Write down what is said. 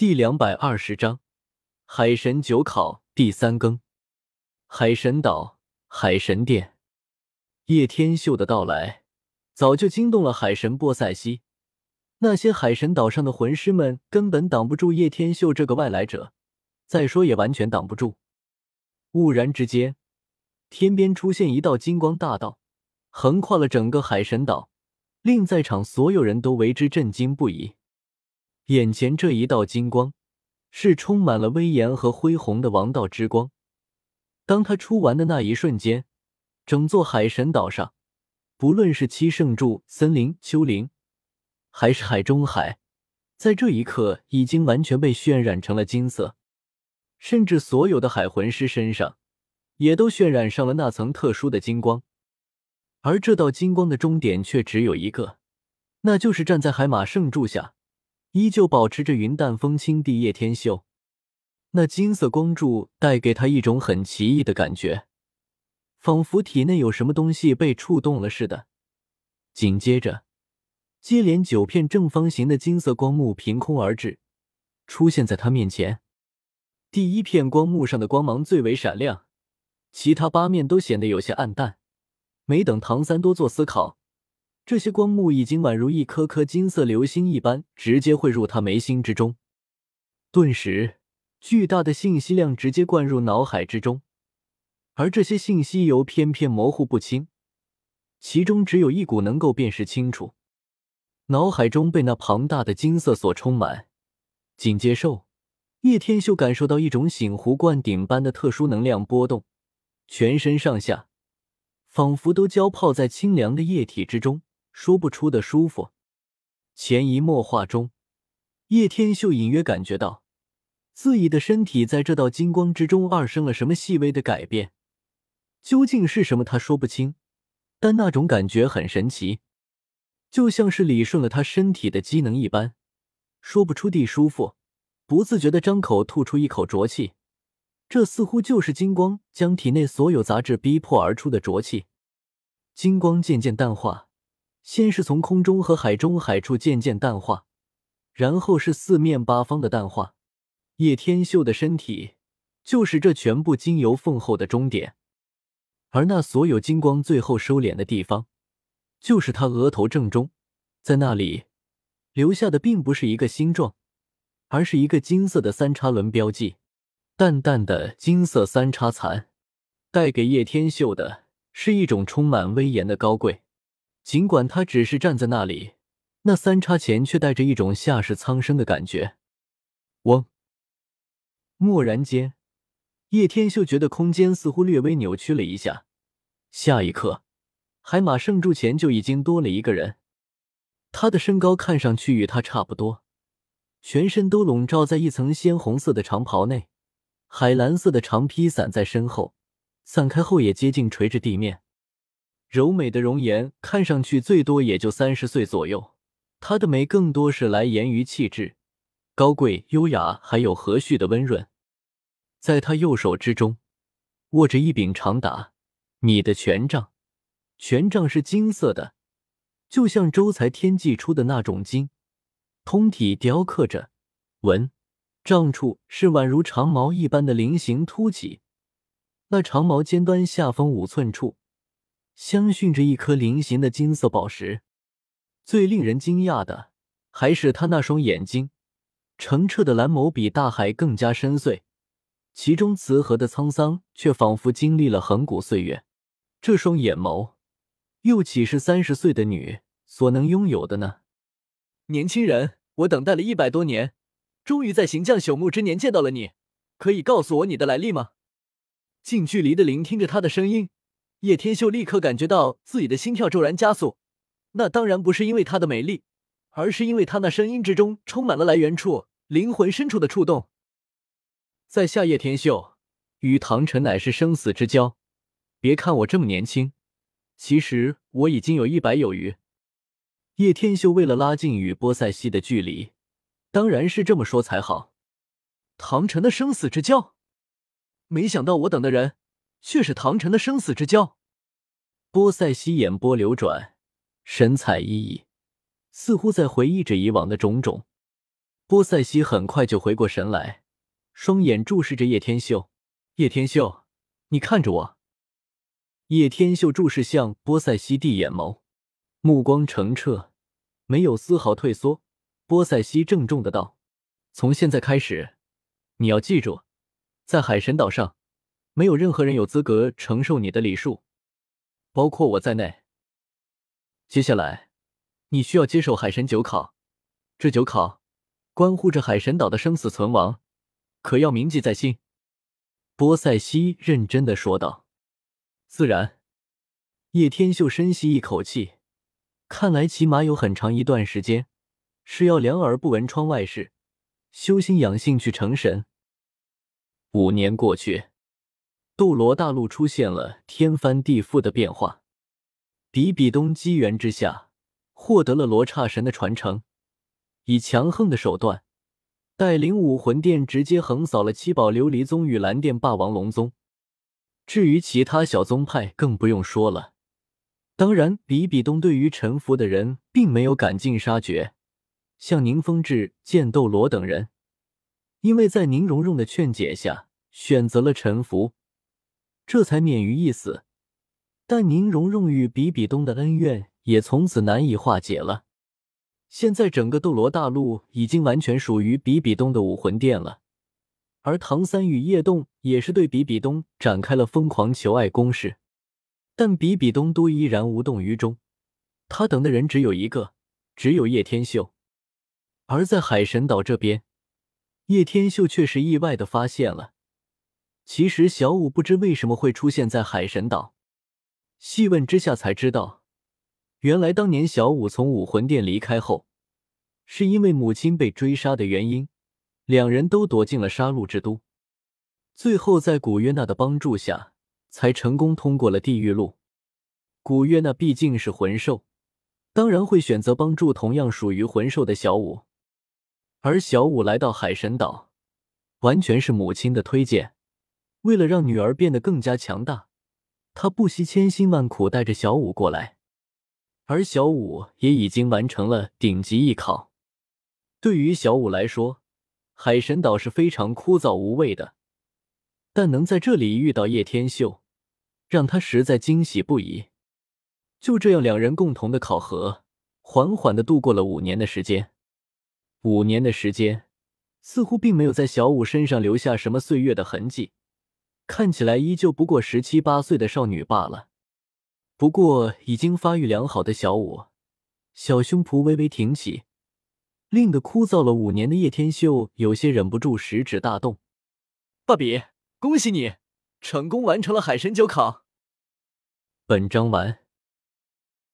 第两百二十章海神九考第三更。海神岛，海神殿，叶天秀的到来早就惊动了海神波塞西。那些海神岛上的魂师们根本挡不住叶天秀这个外来者，再说也完全挡不住。兀然之间，天边出现一道金光大道，横跨了整个海神岛，令在场所有人都为之震惊不已。眼前这一道金光，是充满了威严和恢宏的王道之光。当他出完的那一瞬间，整座海神岛上，不论是七圣柱、森林、丘陵，还是海中海，在这一刻已经完全被渲染成了金色。甚至所有的海魂师身上，也都渲染上了那层特殊的金光。而这道金光的终点却只有一个，那就是站在海马圣柱下。依旧保持着云淡风轻的叶天秀，那金色光柱带给他一种很奇异的感觉，仿佛体内有什么东西被触动了似的。紧接着，接连九片正方形的金色光幕凭空而至，出现在他面前。第一片光幕上的光芒最为闪亮，其他八面都显得有些暗淡。没等唐三多做思考。这些光幕已经宛如一颗颗金色流星一般，直接汇入他眉心之中。顿时，巨大的信息量直接灌入脑海之中，而这些信息由偏偏模糊不清，其中只有一股能够辨识清楚。脑海中被那庞大的金色所充满，紧接受叶天秀感受到一种醒壶灌顶般的特殊能量波动，全身上下仿佛都浇泡在清凉的液体之中。说不出的舒服，潜移默化中，叶天秀隐约感觉到自己的身体在这道金光之中二生了什么细微的改变。究竟是什么，他说不清，但那种感觉很神奇，就像是理顺了他身体的机能一般，说不出地舒服，不自觉的张口吐出一口浊气。这似乎就是金光将体内所有杂质逼迫而出的浊气。金光渐渐淡化。先是从空中和海中海处渐渐淡化，然后是四面八方的淡化。叶天秀的身体就是这全部精油丰厚的终点，而那所有金光最后收敛的地方，就是他额头正中，在那里留下的并不是一个星状，而是一个金色的三叉轮标记。淡淡的金色三叉残，带给叶天秀的是一种充满威严的高贵。尽管他只是站在那里，那三叉前却带着一种下世苍生的感觉。嗡！蓦然间，叶天秀觉得空间似乎略微扭曲了一下。下一刻，海马圣柱前就已经多了一个人。他的身高看上去与他差不多，全身都笼罩在一层鲜红色的长袍内，海蓝色的长披散在身后，散开后也接近垂着地面。柔美的容颜看上去最多也就三十岁左右，她的美更多是来源于气质，高贵、优雅，还有和煦的温润。在她右手之中握着一柄长达米的权杖，权杖是金色的，就像周才天祭出的那种金，通体雕刻着纹，杖处是宛如长矛一般的菱形凸起，那长矛尖端下方五寸处。相逊着一颗菱形的金色宝石，最令人惊讶的还是他那双眼睛，澄澈的蓝眸比大海更加深邃，其中慈和的沧桑却仿佛经历了恒古岁月。这双眼眸，又岂是三十岁的女所能拥有的呢？年轻人，我等待了一百多年，终于在行将朽木之年见到了你，可以告诉我你的来历吗？近距离的聆听着他的声音。叶天秀立刻感觉到自己的心跳骤然加速，那当然不是因为她的美丽，而是因为她那声音之中充满了来源处、灵魂深处的触动。在下叶天秀，与唐晨乃是生死之交。别看我这么年轻，其实我已经有一百有余。叶天秀为了拉近与波塞西的距离，当然是这么说才好。唐晨的生死之交，没想到我等的人。却是唐晨的生死之交。波塞西眼波流转，神采奕奕，似乎在回忆着以往的种种。波塞西很快就回过神来，双眼注视着叶天秀。叶天秀，你看着我。叶天秀注视向波塞西地眼眸，目光澄澈，没有丝毫退缩。波塞西郑重的道：“从现在开始，你要记住，在海神岛上，没有任何人有资格承受你的礼数，包括我在内。接下来，你需要接受海神九考，这九考关乎着海神岛的生死存亡，可要铭记在心。”波塞西认真的说道。自然，叶天秀深吸一口气，看来起码有很长一段时间是要两耳不闻窗外事，修心养性去成神。五年过去，斗罗大陆出现了天翻地覆的变化。比比东机缘之下获得了罗刹神的传承，以强横的手段带领武魂殿直接横扫了七宝琉璃宗与蓝电霸王龙宗。至于其他小宗派，更不用说了。当然，比比东对于臣服的人并没有赶尽杀绝，像宁风致、剑斗罗等人，因为在宁荣荣的劝解下选择了臣服，这才免于一死。但宁荣荣与比比东的恩怨也从此难以化解了。现在，整个斗罗大陆已经完全属于比比东的武魂殿了。而唐三与叶动也是对比比东展开了疯狂求爱攻势，但比比东都依然无动于衷。他等的人只有一个，只有叶天秀。而在海神岛这边，叶天秀却是意外的发现了，其实小舞不知为什么会出现在海神岛。细问之下才知道，原来当年小舞从武魂殿离开后，是因为母亲被追杀的原因。两人都躲进了杀戮之都，最后在古约娜的帮助下，才成功通过了地狱路。古约娜毕竟是魂兽，当然会选择帮助同样属于魂兽的小舞。而小舞来到海神岛，完全是母亲的推荐。为了让女儿变得更加强大，他不惜千辛万苦带着小舞过来。而小舞也已经完成了顶级艺考。对于小舞来说，海神岛是非常枯燥无味的，但能在这里遇到叶天秀，让他实在惊喜不已。就这样，两人共同的考核，缓缓的度过了五年的时间。五年的时间，似乎并没有在小舞身上留下什么岁月的痕迹，看起来依旧不过十七八岁的少女罢了。不过，已经发育良好的小舞，小胸脯微微挺起。令得枯燥了五年的叶天秀有些忍不住食指大动。爸比，恭喜你成功完成了海神九考。本章完。